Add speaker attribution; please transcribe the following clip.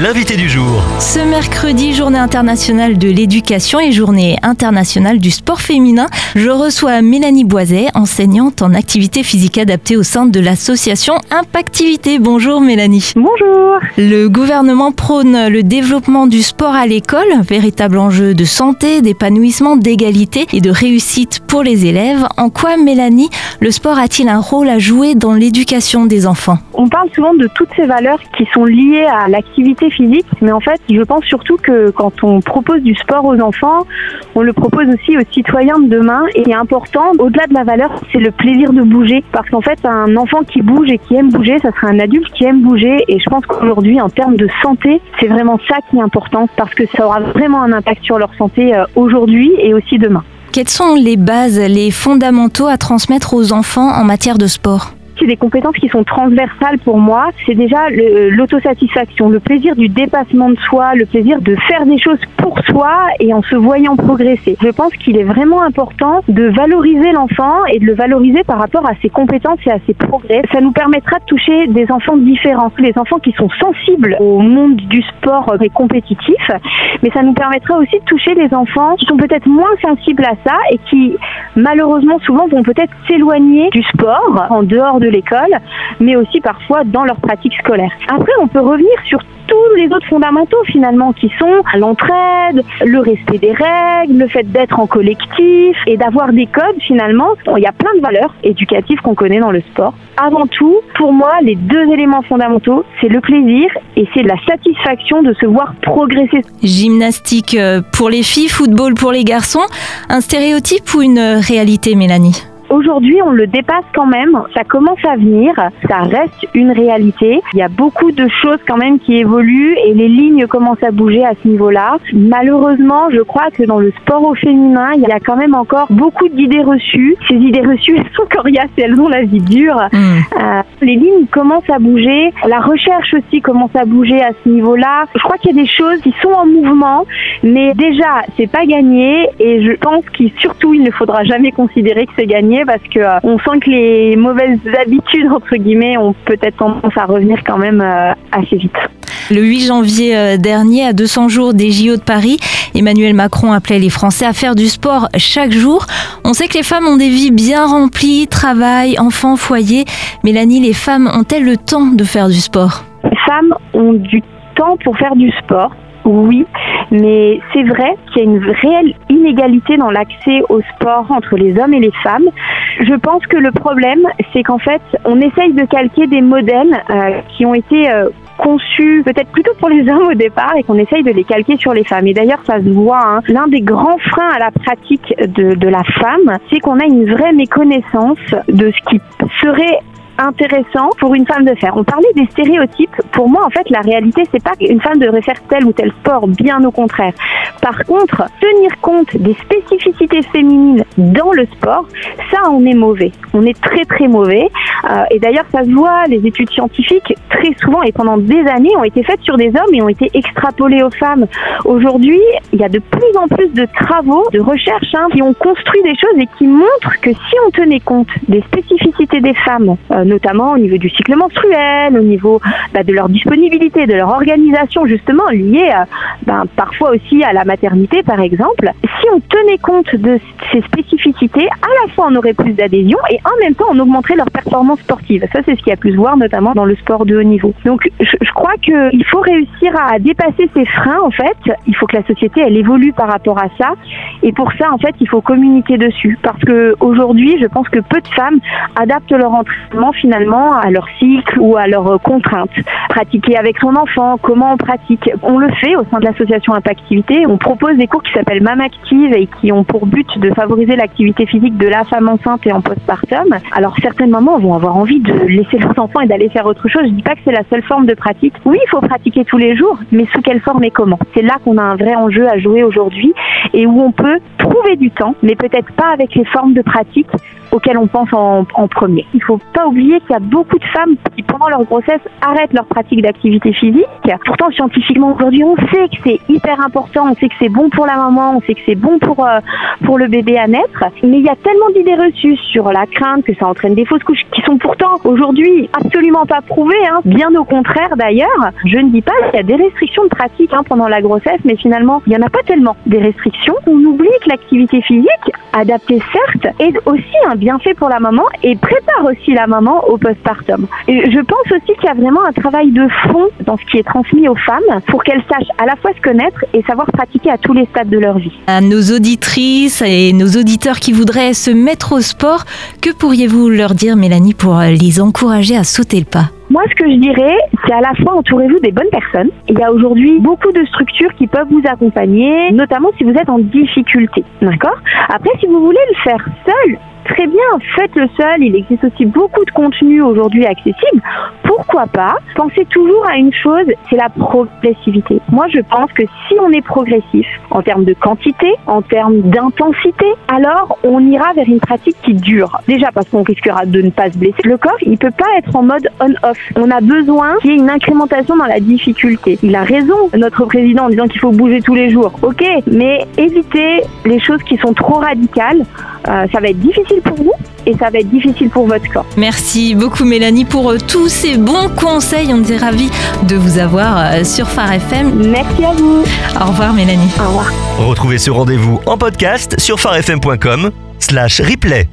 Speaker 1: l'invité du jour.
Speaker 2: Ce mercredi, journée internationale de l'éducation et journée internationale du sport féminin, je reçois Mélanie Boiset, enseignante en activité physique adaptée au sein de l'association Impactivité. Bonjour Mélanie.
Speaker 3: Bonjour.
Speaker 2: Le gouvernement prône le développement du sport à l'école, véritable enjeu de santé, d'épanouissement, d'égalité et de réussite pour les élèves. En quoi, Mélanie, le sport a-t-il un rôle à jouer dans l'éducation des enfants?
Speaker 3: On parle souvent de toutes ces valeurs qui sont liées à l'activité physique, mais en fait, je pense surtout que quand on propose du sport aux enfants, on le propose aussi aux citoyens de demain. Et important, au-delà de la valeur, c'est le plaisir de bouger. Parce qu'en fait, un enfant qui bouge et qui aime bouger, ça sera un adulte qui aime bouger. Et je pense qu'aujourd'hui, en termes de santé, c'est vraiment ça qui est important parce que ça aura vraiment un impact sur leur santé euh, aujourd'hui et aussi demain.
Speaker 2: Quelles sont les bases, les fondamentaux à transmettre aux enfants en matière de sport?
Speaker 3: C'est des compétences qui sont transversales pour moi. C'est déjà euh, l'autosatisfaction, le, plaisir du dépassement de soi, le plaisir de faire des choses pour soi et en se voyant progresser. Je pense qu'il est vraiment important de valoriser l'enfant et de le valoriser par rapport à ses compétences et à ses progrès. Ça nous permettra de toucher des enfants différents, les enfants qui sont sensibles au monde du sport et compétitif, mais ça nous permettra aussi de toucher les enfants qui sont peut-être moins sensibles à ça et qui malheureusement souvent vont peut-être s'éloigner du sport en dehors de l'école, mais aussi parfois dans leur pratique scolaire. Après, on peut revenir sur tous les autres fondamentaux finalement qui sont l'entraide, le respect des règles, le fait d'être en collectif et d'avoir des codes finalement. il y a plein de valeurs éducatives qu'on connaît dans le sport. Avant tout, pour moi, les deux éléments fondamentaux, c'est le plaisir et c'est la satisfaction de se voir progresser.
Speaker 2: Gymnastique euh, pour les filles, football pour les garçons, un stéréotype ou une réalité, Mélanie?
Speaker 3: Aujourd'hui, on le dépasse quand même. Ça commence à venir. Ça reste une réalité. Il y a beaucoup de choses quand même qui évoluent et les lignes commencent à bouger à ce niveau-là. Malheureusement, je crois que dans le sport au féminin, il y a quand même encore beaucoup d'idées reçues. Ces idées reçues, elles sont coriaces elles ont la vie dure. Mm. Euh, les lignes commencent à bouger. La recherche aussi commence à bouger à ce niveau-là. Je crois qu'il y a des choses qui sont en mouvement, mais déjà, c'est pas gagné et je pense qu'il surtout, il ne faudra jamais considérer que c'est gagné parce que euh, on sent que les mauvaises habitudes entre guillemets ont peut-être tendance à revenir quand même euh, assez vite.
Speaker 2: Le 8 janvier euh, dernier, à 200 jours des JO de Paris, Emmanuel Macron appelait les Français à faire du sport chaque jour. On sait que les femmes ont des vies bien remplies, travail, enfants, foyer. Mélanie, les femmes ont-elles le temps de faire du sport?
Speaker 3: Les femmes ont du temps pour faire du sport oui, mais c'est vrai qu'il y a une réelle inégalité dans l'accès au sport entre les hommes et les femmes. Je pense que le problème, c'est qu'en fait, on essaye de calquer des modèles euh, qui ont été euh, conçus peut-être plutôt pour les hommes au départ et qu'on essaye de les calquer sur les femmes. Et d'ailleurs, ça se voit. Hein. L'un des grands freins à la pratique de, de la femme, c'est qu'on a une vraie méconnaissance de ce qui serait intéressant pour une femme de faire. On parlait des stéréotypes. Pour moi, en fait, la réalité, c'est pas qu'une femme devrait faire tel ou tel sport, bien au contraire. Par contre, tenir compte des spécificités féminines dans le sport, ça, on est mauvais. On est très très mauvais. Euh, et d'ailleurs, ça se voit, les études scientifiques, très souvent et pendant des années, ont été faites sur des hommes et ont été extrapolées aux femmes. Aujourd'hui, il y a de plus en plus de travaux, de recherches hein, qui ont construit des choses et qui montrent que si on tenait compte des spécificités des femmes, euh, notamment au niveau du cycle menstruel, au niveau bah, de leur disponibilité, de leur organisation justement liée à, ben, parfois aussi à la maternité par exemple. Si on tenait compte de ces spécificités, à la fois on aurait plus d'adhésion et en même temps on augmenterait leur performance sportive. Ça c'est ce qui a pu se voir notamment dans le sport de haut niveau. Donc je, je crois qu'il faut réussir à dépasser ces freins en fait. Il faut que la société elle évolue par rapport à ça et pour ça en fait il faut communiquer dessus parce que aujourd'hui je pense que peu de femmes adaptent leur entraînement finalement à leur cycle ou à leurs contraintes. Pratiquer avec son enfant, comment on pratique On le fait au sein de l'association Impactivité. On propose des cours qui s'appellent Mam Active et qui ont pour but de favoriser l'activité physique de la femme enceinte et en postpartum. Alors certaines mamans vont avoir envie de laisser leurs enfants et d'aller faire autre chose. Je dis pas que c'est la seule forme de pratique. Oui, il faut pratiquer tous les jours, mais sous quelle forme et comment? C'est là qu'on a un vrai enjeu à jouer aujourd'hui et où on peut trouver du temps, mais peut-être pas avec les formes de pratique auquel on pense en, en premier. Il faut pas oublier qu'il y a beaucoup de femmes qui, pendant leur grossesse, arrêtent leur pratique d'activité physique. Pourtant, scientifiquement, aujourd'hui, on sait que c'est hyper important, on sait que c'est bon pour la maman, on sait que c'est bon pour, euh, pour le bébé à naître. Mais il y a tellement d'idées reçues sur la crainte que ça entraîne des fausses couches qui sont pourtant aujourd'hui absolument pas prouvées. Hein. Bien au contraire, d'ailleurs. Je ne dis pas qu'il y a des restrictions de pratique hein, pendant la grossesse, mais finalement, il n'y en a pas tellement des restrictions. On oublie que l'activité physique, adaptée certes, est aussi un bienfait pour la maman et prépare aussi la maman au postpartum. Et je pense aussi qu'il y a vraiment un travail de fond dans ce qui est transmis aux femmes pour qu'elles sachent à la fois se connaître et savoir pratiquer à tous les stades de leur vie.
Speaker 2: À nos auditrices et nos auditeurs qui voudraient se mettre au sport, que pourriez-vous leur dire, Mélanie, pour les encourager à sauter le pas?
Speaker 3: Moi, ce que je dirais, c'est à la fois entourez-vous des bonnes personnes. Il y a aujourd'hui beaucoup de structures qui peuvent vous accompagner, notamment si vous êtes en difficulté. D'accord? Après, si vous voulez le faire seul, très bien, faites-le seul. Il existe aussi beaucoup de contenu aujourd'hui accessible. Pourquoi pas Pensez toujours à une chose, c'est la progressivité. Moi, je pense que si on est progressif en termes de quantité, en termes d'intensité, alors on ira vers une pratique qui dure. Déjà parce qu'on risquera de ne pas se blesser. Le corps, il peut pas être en mode on-off. On a besoin qu'il y ait une incrémentation dans la difficulté. Il a raison, notre président, en disant qu'il faut bouger tous les jours. Ok, mais évitez les choses qui sont trop radicales. Euh, ça va être difficile pour vous et ça va être difficile pour votre corps.
Speaker 2: Merci beaucoup Mélanie pour euh, tous ces bons conseils. On est ravis de vous avoir euh, sur Phare FM.
Speaker 3: Merci à vous.
Speaker 2: Au revoir Mélanie.
Speaker 3: Au revoir.
Speaker 1: Retrouvez ce rendez-vous en podcast sur farfm.com slash replay.